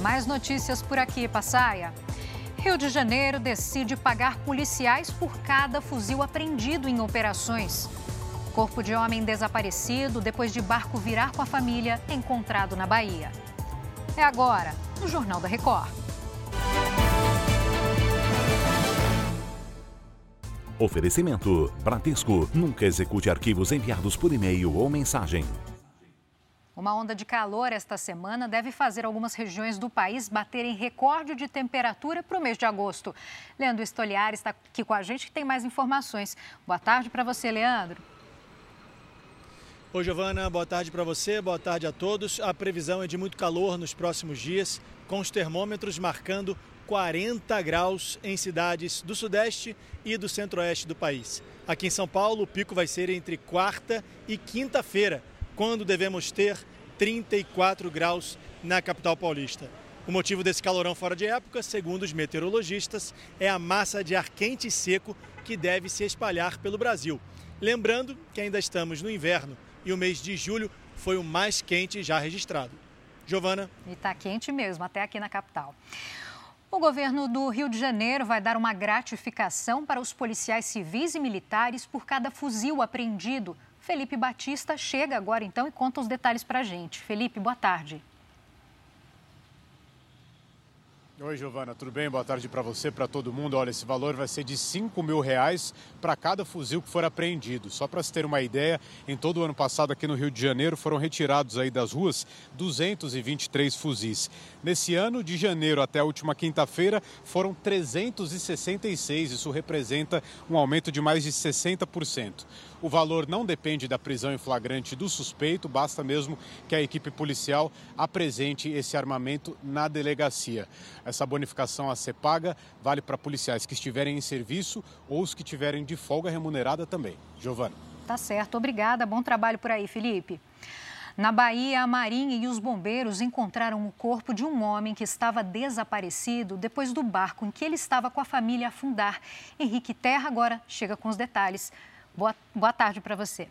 Mais notícias por aqui, Passaia. Rio de Janeiro decide pagar policiais por cada fuzil apreendido em operações. Corpo de homem desaparecido depois de barco virar com a família encontrado na Bahia. É agora, no Jornal da Record. Oferecimento: Bradesco. Nunca execute arquivos enviados por e-mail ou mensagem. Uma onda de calor esta semana deve fazer algumas regiões do país baterem recorde de temperatura para o mês de agosto. Leandro Estoliar está aqui com a gente que tem mais informações. Boa tarde para você, Leandro. Oi, Giovana, boa tarde para você, boa tarde a todos. A previsão é de muito calor nos próximos dias, com os termômetros marcando 40 graus em cidades do Sudeste e do Centro-Oeste do país. Aqui em São Paulo, o pico vai ser entre quarta e quinta-feira quando devemos ter 34 graus na capital paulista. O motivo desse calorão fora de época, segundo os meteorologistas, é a massa de ar quente e seco que deve se espalhar pelo Brasil. Lembrando que ainda estamos no inverno e o mês de julho foi o mais quente já registrado. Giovana. E está quente mesmo, até aqui na capital. O governo do Rio de Janeiro vai dar uma gratificação para os policiais civis e militares por cada fuzil apreendido Felipe Batista chega agora então e conta os detalhes para a gente. Felipe, boa tarde. Oi, Giovana, tudo bem? Boa tarde para você, para todo mundo. Olha, esse valor vai ser de 5 mil reais para cada fuzil que for apreendido. Só para se ter uma ideia, em todo o ano passado aqui no Rio de Janeiro foram retirados aí das ruas 223 fuzis. Nesse ano, de janeiro até a última quinta-feira, foram 366. Isso representa um aumento de mais de 60%. O valor não depende da prisão em flagrante do suspeito, basta mesmo que a equipe policial apresente esse armamento na delegacia. Essa bonificação a ser paga vale para policiais que estiverem em serviço ou os que estiverem de folga remunerada também. Giovana. Tá certo, obrigada. Bom trabalho por aí, Felipe. Na Bahia, a Marinha e os bombeiros encontraram o corpo de um homem que estava desaparecido depois do barco em que ele estava com a família afundar. Henrique Terra agora chega com os detalhes. Boa, boa tarde para você.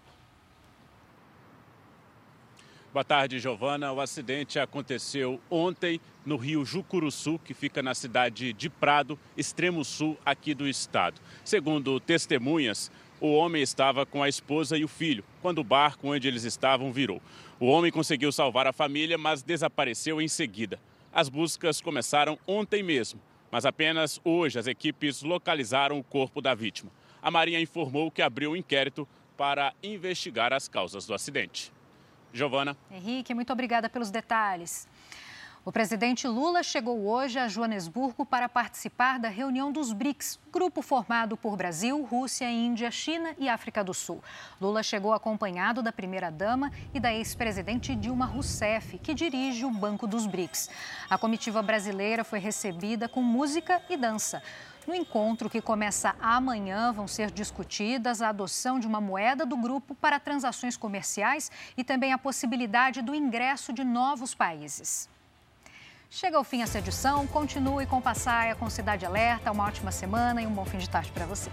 Boa tarde, Giovana. O acidente aconteceu ontem no rio Jucuruçu, que fica na cidade de Prado, extremo sul aqui do estado. Segundo testemunhas, o homem estava com a esposa e o filho quando o barco onde eles estavam virou. O homem conseguiu salvar a família, mas desapareceu em seguida. As buscas começaram ontem mesmo, mas apenas hoje as equipes localizaram o corpo da vítima a Marinha informou que abriu um inquérito para investigar as causas do acidente. Giovana. Henrique, muito obrigada pelos detalhes. O presidente Lula chegou hoje a Joanesburgo para participar da reunião dos BRICS, grupo formado por Brasil, Rússia, Índia, China e África do Sul. Lula chegou acompanhado da primeira-dama e da ex-presidente Dilma Rousseff, que dirige o Banco dos BRICS. A comitiva brasileira foi recebida com música e dança. No encontro que começa amanhã, vão ser discutidas a adoção de uma moeda do grupo para transações comerciais e também a possibilidade do ingresso de novos países. Chega ao fim essa edição. Continue com Passaia, com Cidade Alerta. Uma ótima semana e um bom fim de tarde para você.